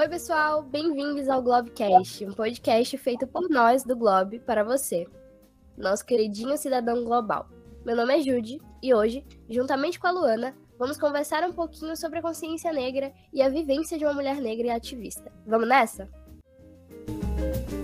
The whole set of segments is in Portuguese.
Oi, pessoal, bem-vindos ao Globecast, um podcast feito por nós do Globe para você, nosso queridinho cidadão global. Meu nome é Jude e hoje, juntamente com a Luana, vamos conversar um pouquinho sobre a consciência negra e a vivência de uma mulher negra e ativista. Vamos nessa? A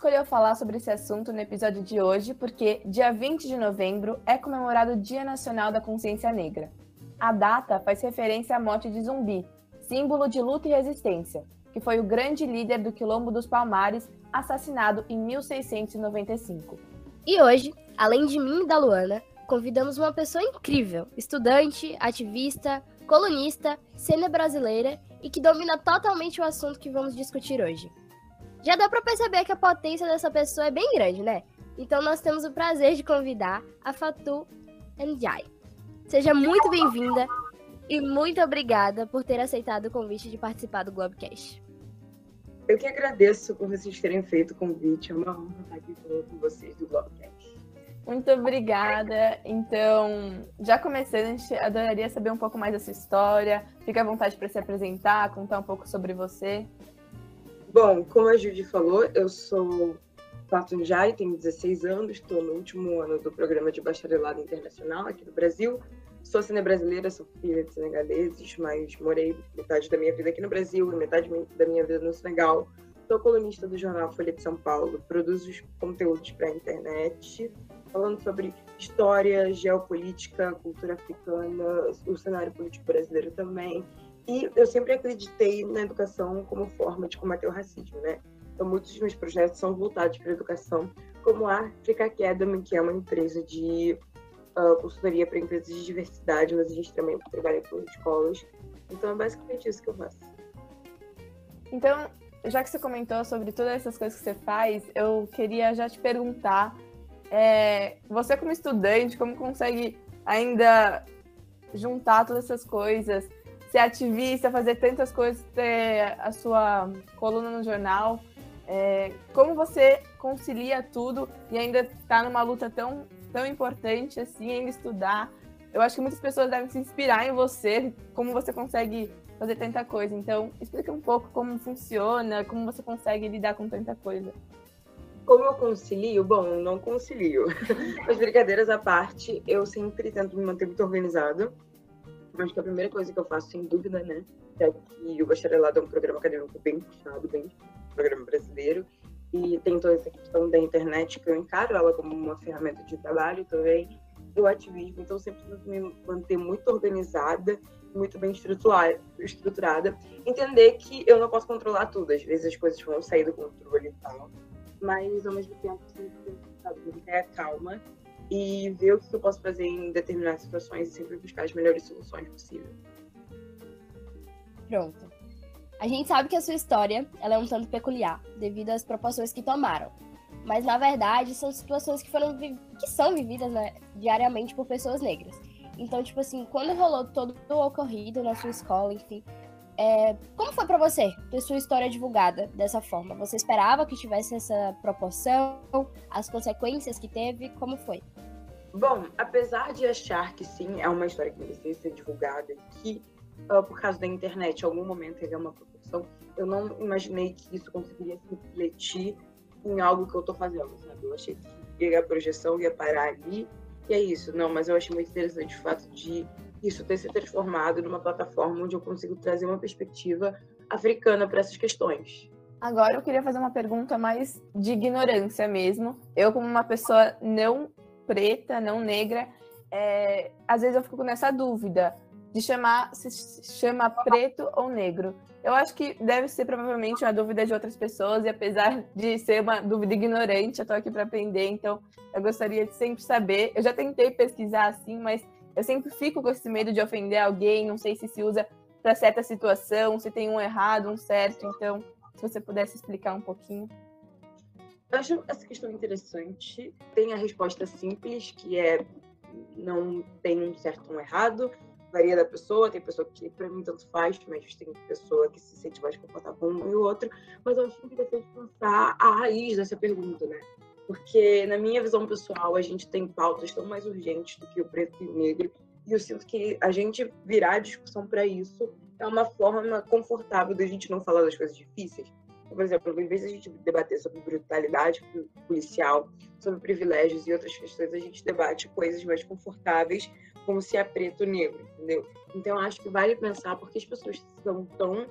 escolheu falar sobre esse assunto no episódio de hoje porque dia 20 de novembro é comemorado o Dia Nacional da Consciência Negra. A data faz referência à morte de Zumbi, símbolo de luta e resistência, que foi o grande líder do Quilombo dos Palmares, assassinado em 1695. E hoje, além de mim e da Luana, convidamos uma pessoa incrível, estudante, ativista, colunista, cena brasileira e que domina totalmente o assunto que vamos discutir hoje. Já dá para perceber que a potência dessa pessoa é bem grande, né? Então nós temos o prazer de convidar a Fatu Njai. Seja muito bem-vinda e muito obrigada por ter aceitado o convite de participar do Globecast. Eu que agradeço por vocês terem feito o convite. É uma honra estar aqui falando com vocês do Globecast. Muito obrigada. Então, já começando, a gente adoraria saber um pouco mais dessa história. Fica à vontade para se apresentar, contar um pouco sobre você. Bom, como a Judy falou, eu sou Fatou Jai, tenho 16 anos, estou no último ano do programa de bacharelado internacional aqui no Brasil. Sou cine brasileira, sou filha de senegaleses, mas morei metade da minha vida aqui no Brasil e metade da minha vida no Senegal. Sou colunista do jornal Folha de São Paulo, produzo conteúdos para a internet, falando sobre história, geopolítica, cultura africana, o cenário político brasileiro também. E eu sempre acreditei na educação como forma de combater o racismo, né? Então, muitos dos meus projetos são voltados para a educação, como a Africa Academy, que é uma empresa de uh, consultoria para empresas de diversidade, mas a gente também trabalha com escolas. Então é basicamente isso que eu faço. Então, já que você comentou sobre todas essas coisas que você faz, eu queria já te perguntar, é, você como estudante, como consegue ainda juntar todas essas coisas, ser ativista, fazer tantas coisas, ter a sua coluna no jornal, é, como você concilia tudo e ainda está numa luta tão tão importante assim ainda estudar. Eu acho que muitas pessoas devem se inspirar em você, como você consegue fazer tanta coisa. Então, explica um pouco como funciona, como você consegue lidar com tanta coisa. Como eu concilio? Bom, não concilio. As brincadeiras à parte, eu sempre tento me manter muito organizado. Acho que a primeira coisa que eu faço, sem dúvida, né, é que o bacharelado é um programa acadêmico bem puxado, bem programa brasileiro. E tem toda essa questão da internet que eu encaro ela como uma ferramenta de trabalho também do ativismo. Então sempre me manter muito organizada muito bem estruturada. Entender que eu não posso controlar tudo. Às vezes as coisas vão sair do controle e tal mas ao mesmo tempo sempre manter a calma e ver o que eu posso fazer em determinadas situações e sempre buscar as melhores soluções possíveis pronto a gente sabe que a sua história ela é um tanto peculiar, devido às proporções que tomaram. Mas, na verdade, são situações que, foram que são vividas né, diariamente por pessoas negras. Então, tipo assim, quando rolou todo o ocorrido na sua escola, enfim, é, como foi para você ter sua história divulgada dessa forma? Você esperava que tivesse essa proporção? As consequências que teve? Como foi? Bom, apesar de achar que sim, é uma história que merecia ser divulgada, que uh, por causa da internet, em algum momento teve uma proporção, eu não imaginei que isso conseguiria se refletir em algo que eu estou fazendo, sabe? Eu achei que a projeção ia parar ali, e é isso. Não, mas eu achei muito interessante o fato de isso ter se transformado numa plataforma onde eu consigo trazer uma perspectiva africana para essas questões. Agora eu queria fazer uma pergunta mais de ignorância mesmo. Eu, como uma pessoa não preta, não negra, é, às vezes eu fico nessa dúvida de chamar se chama preto ou negro. Eu acho que deve ser provavelmente uma dúvida de outras pessoas, e apesar de ser uma dúvida ignorante, eu estou aqui para aprender, então eu gostaria de sempre saber. Eu já tentei pesquisar assim, mas eu sempre fico com esse medo de ofender alguém, não sei se se usa para certa situação, se tem um errado, um certo, então se você pudesse explicar um pouquinho. Eu acho essa questão interessante. Tem a resposta simples, que é não tem um certo ou um errado, varia da pessoa, tem pessoa que para mim tanto faz, mas tem pessoa que se sente mais confortável com um e o outro. Mas eu acho interessante pensar a raiz dessa pergunta, né? Porque, na minha visão pessoal, a gente tem pautas tão mais urgentes do que o preto e o negro. E eu sinto que a gente virar a discussão para isso é uma forma confortável da gente não falar das coisas difíceis. Por exemplo, em vez de a gente debater sobre brutalidade policial, sobre privilégios e outras questões, a gente debate coisas mais confortáveis, como se é preto ou negro, entendeu? Então, acho que vale pensar porque as pessoas estão tão,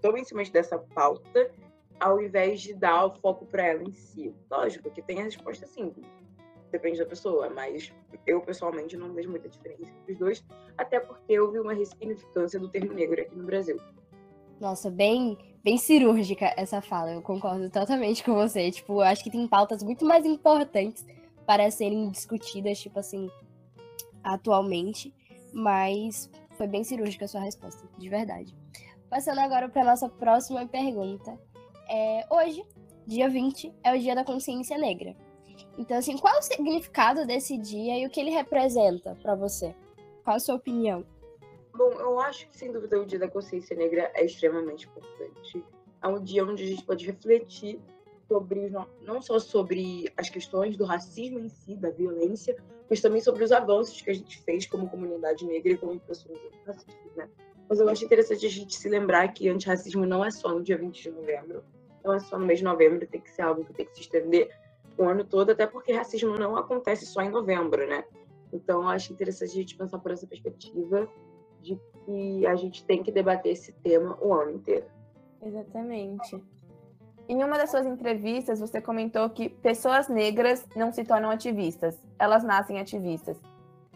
tão em cima dessa pauta, ao invés de dar o foco para ela em si. Lógico que tem a resposta simples depende da pessoa, mas eu pessoalmente não vejo muita diferença entre os dois, até porque vi uma ressignificância do termo negro aqui no Brasil. Nossa, bem, bem cirúrgica essa fala, eu concordo totalmente com você. Tipo, acho que tem pautas muito mais importantes para serem discutidas, tipo assim, atualmente, mas foi bem cirúrgica a sua resposta, de verdade. Passando agora para nossa próxima pergunta. É, hoje, dia 20, é o Dia da Consciência Negra. Então, assim, qual o significado desse dia e o que ele representa para você? Qual a sua opinião? Bom, eu acho que, sem dúvida, o Dia da Consciência Negra é extremamente importante. É um dia onde a gente pode refletir sobre, não só sobre as questões do racismo em si, da violência, mas também sobre os avanços que a gente fez como comunidade negra e como pessoas racistas, né? Mas eu acho interessante a gente se lembrar que antirracismo não é só no dia 20 de novembro, não é só no mês de novembro, tem que ser algo que tem que se estender o ano todo, até porque racismo não acontece só em novembro, né? Então, eu acho interessante a gente pensar por essa perspectiva de que a gente tem que debater esse tema o ano inteiro. Exatamente. Em uma das suas entrevistas, você comentou que pessoas negras não se tornam ativistas, elas nascem ativistas.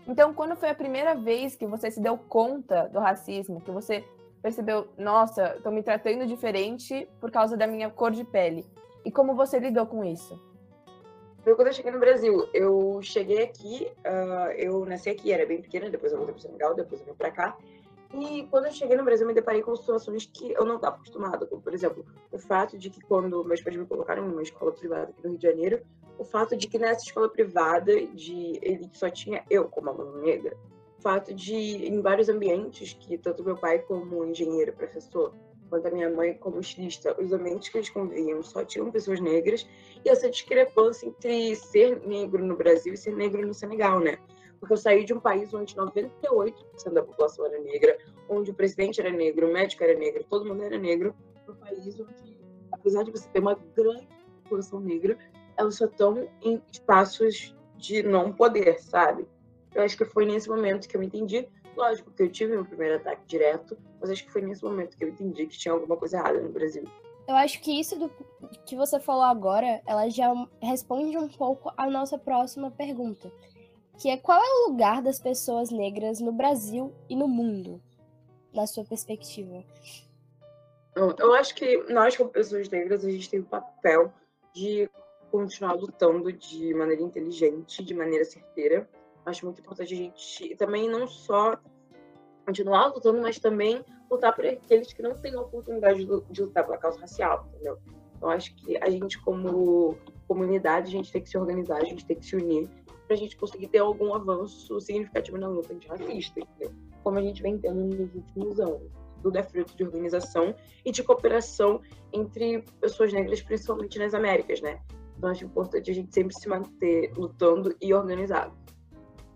Então, quando foi a primeira vez que você se deu conta do racismo, que você percebeu, nossa, estou me tratando diferente por causa da minha cor de pele? E como você lidou com isso? Foi quando eu cheguei no Brasil. Eu cheguei aqui, uh, eu nasci aqui, era bem pequena, depois eu voltei para Senegal, depois eu vim para cá. E quando eu cheguei no Brasil, me deparei com situações que eu não estava acostumada. Como, por exemplo, o fato de que quando meus pais me colocaram em uma escola privada aqui no Rio de Janeiro, o fato de que nessa escola privada de ele só tinha eu como aluna negra, o fato de em vários ambientes que tanto meu pai como engenheiro, professor, quanto a minha mãe como estilista, os ambientes que eles conviviam só tinham pessoas negras, e essa discrepância entre ser negro no Brasil e ser negro no Senegal, né? Porque eu saí de um país onde 98% da população era negra, onde o presidente era negro, o médico era negro, todo mundo era negro, um país onde, apesar de você ter uma grande população negra, elas só estão em espaços de não poder, sabe? Eu acho que foi nesse momento que eu entendi Lógico que eu tive meu primeiro ataque direto, mas acho que foi nesse momento que eu entendi que tinha alguma coisa errada no Brasil. Eu acho que isso do que você falou agora, ela já responde um pouco a nossa próxima pergunta, que é qual é o lugar das pessoas negras no Brasil e no mundo, na sua perspectiva? Eu acho que nós, como pessoas negras, a gente tem o papel de continuar lutando de maneira inteligente, de maneira certeira, Acho muito importante a gente também não só continuar lutando, mas também lutar por aqueles que não têm a oportunidade de lutar pela causa racial, entendeu? Então, acho que a gente, como comunidade, a gente tem que se organizar, a gente tem que se unir para a gente conseguir ter algum avanço significativo na luta antirracista, entendeu? Como a gente vem tendo nos últimos anos. Tudo é fruto de organização e de cooperação entre pessoas negras, principalmente nas Américas, né? Então, acho importante a gente sempre se manter lutando e organizado.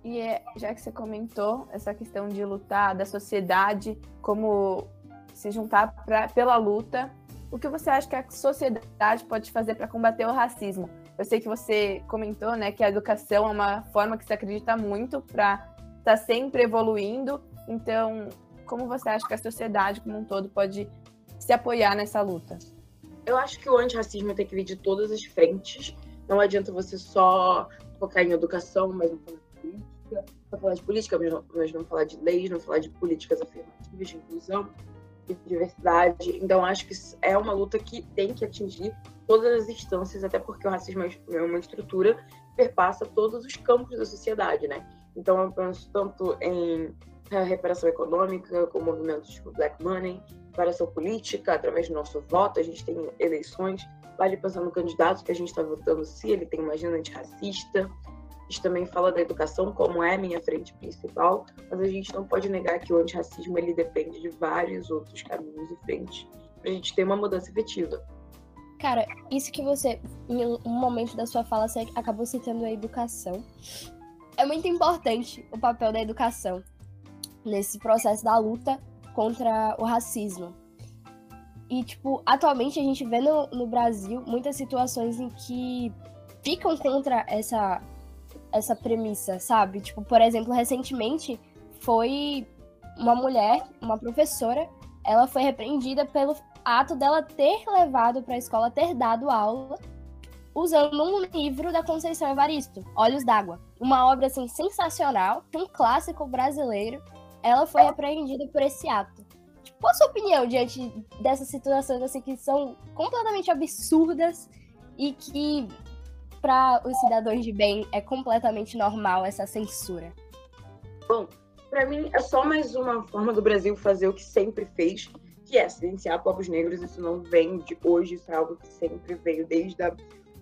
E é, já que você comentou essa questão de lutar, da sociedade, como se juntar pra, pela luta, o que você acha que a sociedade pode fazer para combater o racismo? Eu sei que você comentou né, que a educação é uma forma que se acredita muito para estar tá sempre evoluindo. Então, como você acha que a sociedade como um todo pode se apoiar nessa luta? Eu acho que o antirracismo tem que vir de todas as frentes. Não adianta você só focar em educação, mas não para falar de política, mas, não falar de leis, não falar de políticas afirmativas, de inclusão, de diversidade. Então, acho que é uma luta que tem que atingir todas as instâncias, até porque o racismo é uma estrutura que perpassa todos os campos da sociedade, né? Então, eu penso tanto em reparação econômica, com movimentos tipo Black Money, reparação política, através do nosso voto, a gente tem eleições, vale pensar no candidato que a gente está votando, se ele tem uma agenda antirracista, gente também fala da educação como é minha frente principal, mas a gente não pode negar que o antirracismo ele depende de vários outros caminhos e frentes para a gente ter uma mudança efetiva. Cara, isso que você, em um momento da sua fala, você acabou citando a educação. É muito importante o papel da educação. nesse processo da luta contra o racismo. E, tipo, atualmente a gente vê no, no Brasil muitas situações em que ficam contra essa, essa premissa, sabe? Tipo, por exemplo, recentemente foi uma mulher, uma professora, ela foi repreendida pelo ato dela ter levado para a escola, ter dado aula, usando um livro da Conceição Evaristo, Olhos d'Água. Uma obra assim sensacional, um clássico brasileiro. Ela foi repreendida por esse ato. Tipo, qual a sua opinião diante dessas situações assim que são completamente absurdas e que para os cidadãos de bem é completamente normal essa censura? Bom, para mim é só mais uma forma do Brasil fazer o que sempre fez, que é silenciar povos negros. Isso não vem de hoje, isso é algo que sempre veio desde a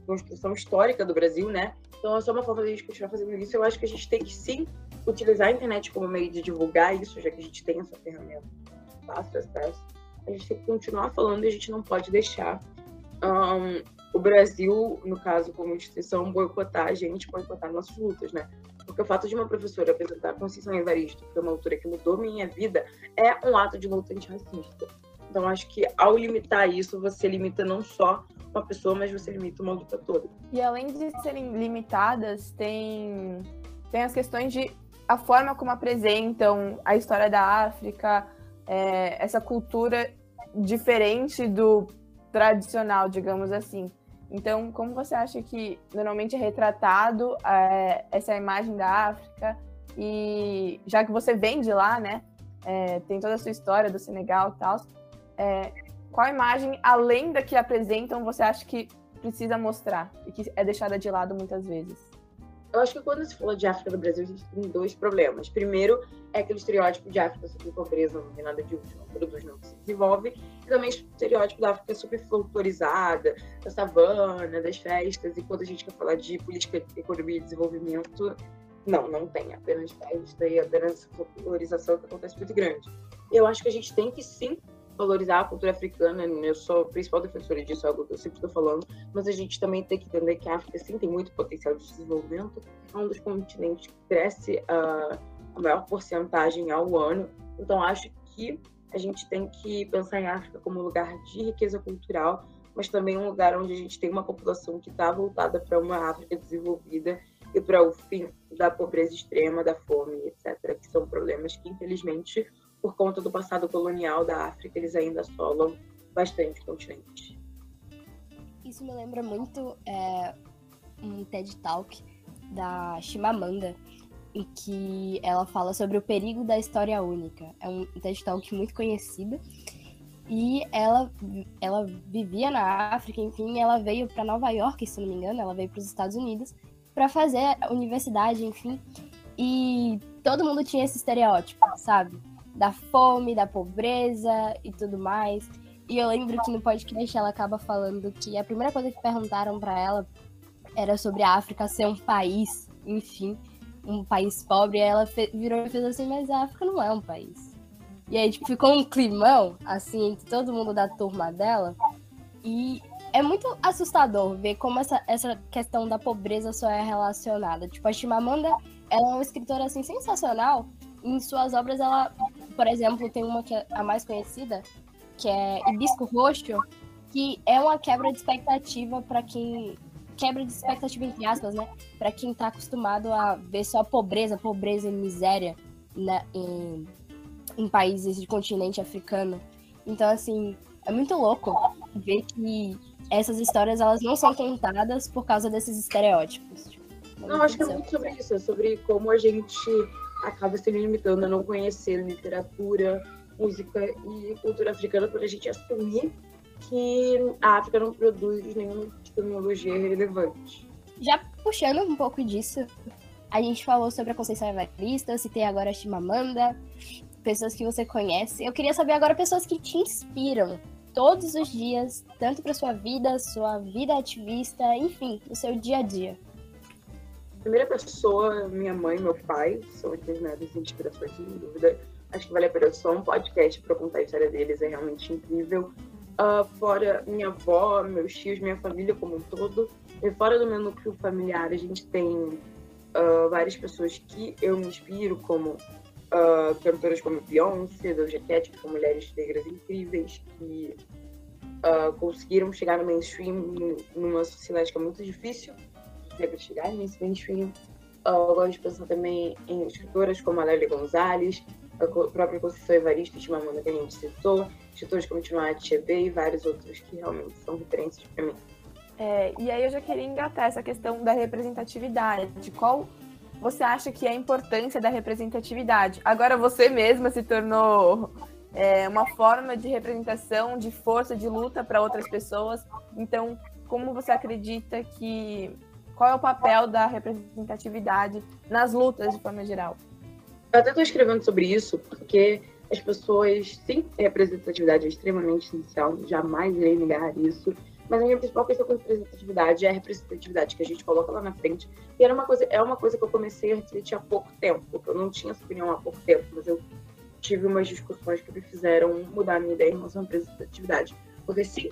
construção histórica do Brasil, né? Então é só uma forma de a gente continuar fazendo isso. Eu acho que a gente tem que sim utilizar a internet como meio de divulgar isso, já que a gente tem essa ferramenta fácil acesso. A gente tem que continuar falando e a gente não pode deixar um, o Brasil, no caso, como instituição, boicotar a gente, boicotar nossas lutas, né? Porque o fato de uma professora apresentar Conceição Evaristo, que foi uma autora que mudou minha vida, é um ato de luta antirracista. Então, acho que ao limitar isso, você limita não só uma pessoa, mas você limita uma luta toda. E além de serem limitadas, tem, tem as questões de a forma como apresentam a história da África, é, essa cultura diferente do tradicional, digamos assim. Então, como você acha que normalmente é retratado é, essa imagem da África? E já que você vem de lá, né? É, tem toda a sua história do Senegal e tal. É, qual imagem, além da que apresentam, você acha que precisa mostrar e que é deixada de lado muitas vezes? Eu acho que quando se fala de África do Brasil, a gente tem dois problemas. Primeiro, é aquele estereótipo de África sobre pobreza, não tem nada de útil, não produz, não se desenvolve. E também o estereótipo da África super folclorizada, da savana, das festas. E quando a gente quer falar de política, economia e desenvolvimento, não, não tem. Apenas festa e apenas folclorização que acontece muito grande. Eu acho que a gente tem que sim valorizar a cultura africana, eu sou a principal defensora disso, é algo que eu sempre estou falando, mas a gente também tem que entender que a África sim tem muito potencial de desenvolvimento, é um dos continentes que cresce uh, a maior porcentagem ao ano, então acho que a gente tem que pensar em África como um lugar de riqueza cultural, mas também um lugar onde a gente tem uma população que está voltada para uma África desenvolvida e para o fim da pobreza extrema, da fome, etc., que são problemas que, infelizmente, por conta do passado colonial da África, eles ainda assolam bastante continente. Isso me lembra muito é, um TED Talk da Chimamanda, em que ela fala sobre o perigo da história única. É um TED Talk muito conhecido. E ela, ela vivia na África, enfim, ela veio para Nova York, se não me engano, ela veio para os Estados Unidos para fazer a universidade, enfim. E todo mundo tinha esse estereótipo, sabe? Da fome, da pobreza e tudo mais. E eu lembro que no podcast ela acaba falando que a primeira coisa que perguntaram para ela era sobre a África ser um país, enfim, um país pobre. E ela virou e fez assim: Mas a África não é um país. E aí tipo, ficou um climão, assim, entre todo mundo da turma dela. E é muito assustador ver como essa, essa questão da pobreza só é relacionada. Tipo, a Chimamanda, ela é uma escritora, assim, sensacional. Em suas obras, ela por exemplo, tem uma que é a mais conhecida, que é Hibisco Roxo, que é uma quebra de expectativa para quem quebra de expectativa entre aspas, né? Para quem tá acostumado a ver só pobreza, pobreza e miséria né? em, em países de continente africano. Então, assim, é muito louco ver que essas histórias elas não são contadas por causa desses estereótipos. Tipo, não, acho que é muito sobre isso, é sobre como a gente acaba se limitando a não conhecer literatura, música e cultura africana por a gente assumir que a África não produz nenhuma tecnologia relevante. Já puxando um pouco disso, a gente falou sobre a Conceição Evarista, citei agora a Chimamanda, pessoas que você conhece. Eu queria saber agora pessoas que te inspiram todos os dias, tanto para sua vida, sua vida ativista, enfim, no seu dia a dia primeira pessoa, minha mãe e meu pai, são as minhas maiores inspirações, sem dúvida. Acho que vale a pena só um podcast para contar a história deles, é realmente incrível. Uh, fora minha avó, meus tios, minha família como um todo. E fora do meu núcleo familiar, a gente tem uh, várias pessoas que eu me inspiro, como uh, cantoras como Beyoncé, Doja Cat, que são mulheres negras incríveis, que conseguiram chegar no mainstream numa sociedade que é muito difícil de chegar nesse mainstream. Uh, eu gosto de pensar também em escritoras como a Lélia Gonzalez, a própria Conceição Evaristo de Mamona que a gente citou, escritores como Timate Chebe e vários outros que realmente são referências para mim. É, e aí eu já queria engatar essa questão da representatividade. De qual você acha que é a importância da representatividade? Agora você mesma se tornou é, uma forma de representação, de força, de luta para outras pessoas. Então, como você acredita que qual é o papel da representatividade nas lutas de forma geral? Eu até estou escrevendo sobre isso porque as pessoas, sim, representatividade é extremamente essencial, jamais irei negar isso. Mas a minha principal questão com representatividade é a representatividade que a gente coloca lá na frente. E era uma coisa, é uma coisa que eu comecei a refletir há pouco tempo, porque eu não tinha essa opinião há pouco tempo, mas eu tive umas discussões que me fizeram mudar a minha ideia em relação à representatividade. Porque sim,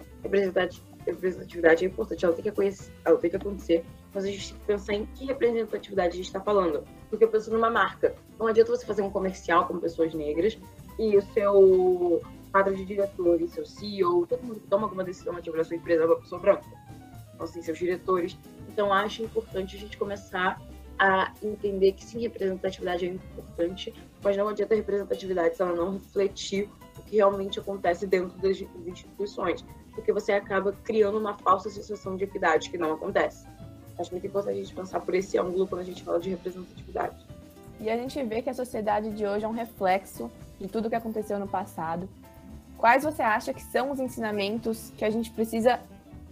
representatividade é importante, ela tem que, conhecer, ela tem que acontecer, mas a gente tem que pensar em que representatividade a gente está falando. Porque eu penso numa marca. Não adianta você fazer um comercial com pessoas negras e o seu quadro de diretores, seu CEO, todo mundo que toma alguma decisão na sua empresa é uma pessoa branca. Então, assim, seus diretores. Então, acho importante a gente começar a entender que sim, representatividade é importante, mas não adianta a representatividade se ela não refletir que realmente acontece dentro das instituições, porque você acaba criando uma falsa sensação de equidade que não acontece. Acho muito importante a gente pensar por esse ângulo quando a gente fala de representatividade. E a gente vê que a sociedade de hoje é um reflexo de tudo que aconteceu no passado quais você acha que são os ensinamentos que a gente precisa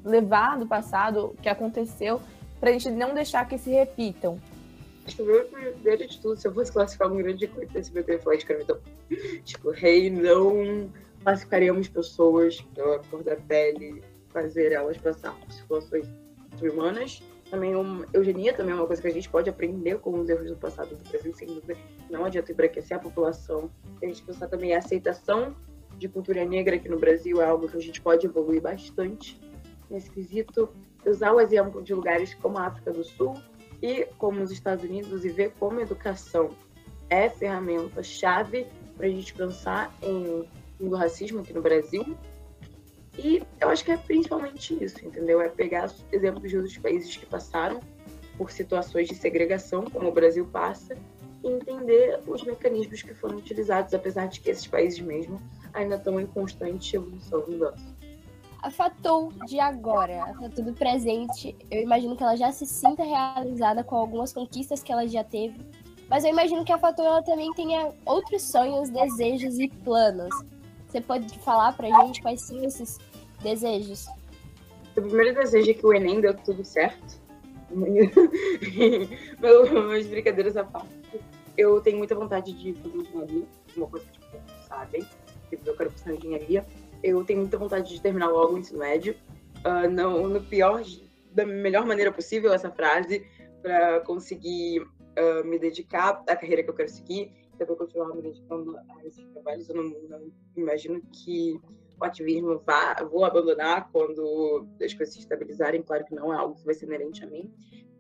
levar do passado, que aconteceu, para a gente não deixar que se repitam? Acho que primeiro de tudo, se eu fosse classificar um grande acontecimento, eu ia falar de escravidão. tipo, rei, não classificaríamos pessoas pela cor da pele, fazer elas passar por situações humanas. Também uma, eugenia também é uma coisa que a gente pode aprender com os erros do passado do Brasil, sem dúvida. Não adianta embranquecer a população. A gente pensar também a aceitação de cultura negra aqui no Brasil é algo que a gente pode evoluir bastante nesse quesito. Usar o exemplo de lugares como a África do Sul e como os Estados Unidos e ver como a educação é ferramenta-chave para a gente pensar em fim do racismo aqui no Brasil. E eu acho que é principalmente isso, entendeu? É pegar exemplos de outros países que passaram por situações de segregação, como o Brasil passa, e entender os mecanismos que foram utilizados, apesar de que esses países mesmo ainda estão em constante evolução mudança. A Fatou de agora, a Fatou do presente, eu imagino que ela já se sinta realizada com algumas conquistas que ela já teve, mas eu imagino que a Fatou ela também tenha outros sonhos, desejos e planos. Você pode falar pra gente quais são esses desejos? O primeiro desejo é que o Enem deu tudo certo. Mas brincadeiras à parte. Eu tenho muita vontade de fazer engenharia, uma coisa que tipo, sabem eu quero cursar engenharia. Eu tenho muita vontade de terminar logo o ensino médio. Uh, não, no pior, da melhor maneira possível, essa frase, para conseguir uh, me dedicar à carreira que eu quero seguir, depois continuar me dedicando a esses trabalhos. Eu não, não imagino que o ativismo vá, vou abandonar quando as coisas se estabilizarem. Claro que não é algo que vai ser inerente a mim.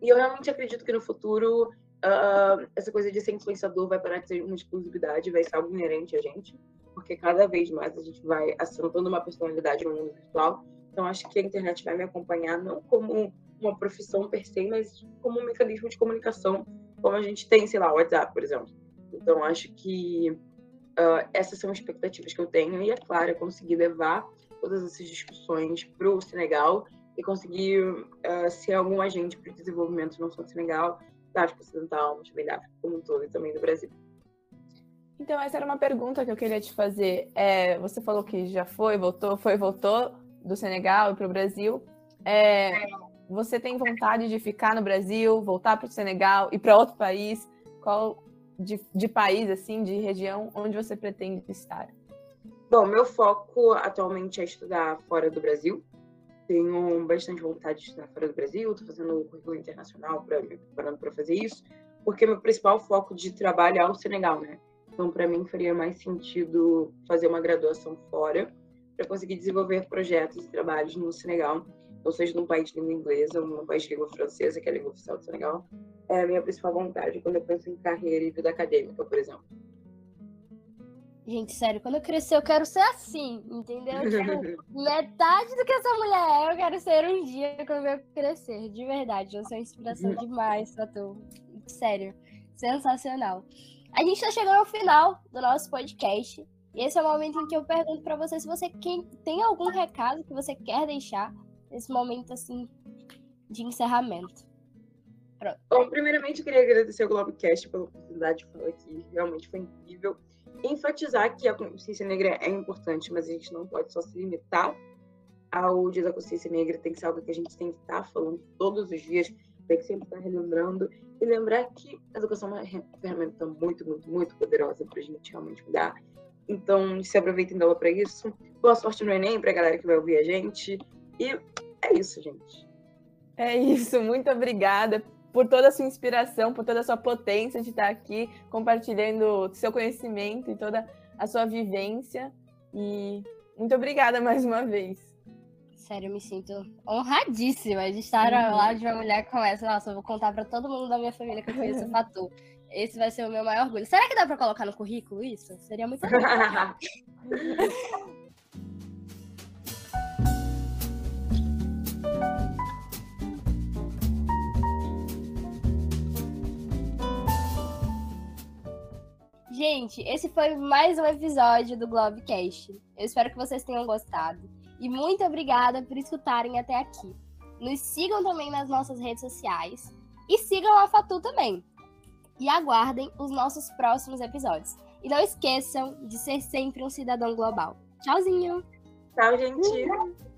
E eu realmente acredito que no futuro uh, essa coisa de ser influenciador vai parar de ser uma exclusividade, vai ser algo inerente a gente porque cada vez mais a gente vai assentando uma personalidade no mundo virtual. Então, acho que a internet vai me acompanhar não como uma profissão per se, mas como um mecanismo de comunicação, como a gente tem, sei lá, o WhatsApp, por exemplo. Então, acho que uh, essas são expectativas que eu tenho, e é claro, é conseguir levar todas essas discussões para o Senegal e conseguir uh, ser algum agente para o desenvolvimento não só do Senegal, da África Ocidental, mas também da África como um todo e também do Brasil. Então, essa era uma pergunta que eu queria te fazer. É, você falou que já foi, voltou, foi, voltou do Senegal para o Brasil. É, você tem vontade de ficar no Brasil, voltar para o Senegal e para outro país? Qual de, de país, assim, de região, onde você pretende estar? Bom, meu foco atualmente é estudar fora do Brasil. Tenho bastante vontade de estudar fora do Brasil, estou fazendo o currículo internacional, para me preparando para fazer isso, porque meu principal foco de trabalho é o Senegal, né? Então, para mim, faria mais sentido fazer uma graduação fora para conseguir desenvolver projetos e trabalhos no Senegal, ou seja, num país de língua inglesa ou num país de língua francesa, que é a língua oficial do Senegal. É a minha principal vontade quando eu penso em carreira e vida acadêmica, por exemplo. Gente, sério, quando eu crescer, eu quero ser assim, entendeu? Tipo, metade do que essa mulher é, eu quero ser um dia quando eu crescer. De verdade, eu sou inspiração demais pra tu. Sério, sensacional. A gente tá chegando ao final do nosso podcast. E esse é o momento em que eu pergunto para você se você tem algum recado que você quer deixar nesse momento assim de encerramento. Pronto. Bom, primeiramente eu queria agradecer ao Globecast pela oportunidade de falar aqui. Realmente foi incrível enfatizar que a consciência negra é importante, mas a gente não pode só se limitar ao Dia da Consciência Negra, tem que ser algo que a gente tem que estar falando todos os dias, tem que sempre estar relembrando e lembrar que a educação é uma ferramenta muito, muito, muito poderosa para a gente realmente mudar. Então, se aproveitem dela para isso. Boa sorte no Enem para a galera que vai ouvir a gente. E é isso, gente. É isso, muito obrigada por toda a sua inspiração, por toda a sua potência de estar aqui compartilhando seu conhecimento e toda a sua vivência. E muito obrigada mais uma vez. Sério, eu me sinto honradíssima de estar uhum. ao lado de uma mulher como essa. Nossa, eu vou contar para todo mundo da minha família que eu conheço o Fatu. Esse vai ser o meu maior orgulho. Será que dá para colocar no currículo isso? Seria muito legal. Gente, esse foi mais um episódio do Globecast. Eu espero que vocês tenham gostado. E muito obrigada por escutarem até aqui. Nos sigam também nas nossas redes sociais. E sigam a Fatu também. E aguardem os nossos próximos episódios. E não esqueçam de ser sempre um cidadão global. Tchauzinho! Tchau, gente!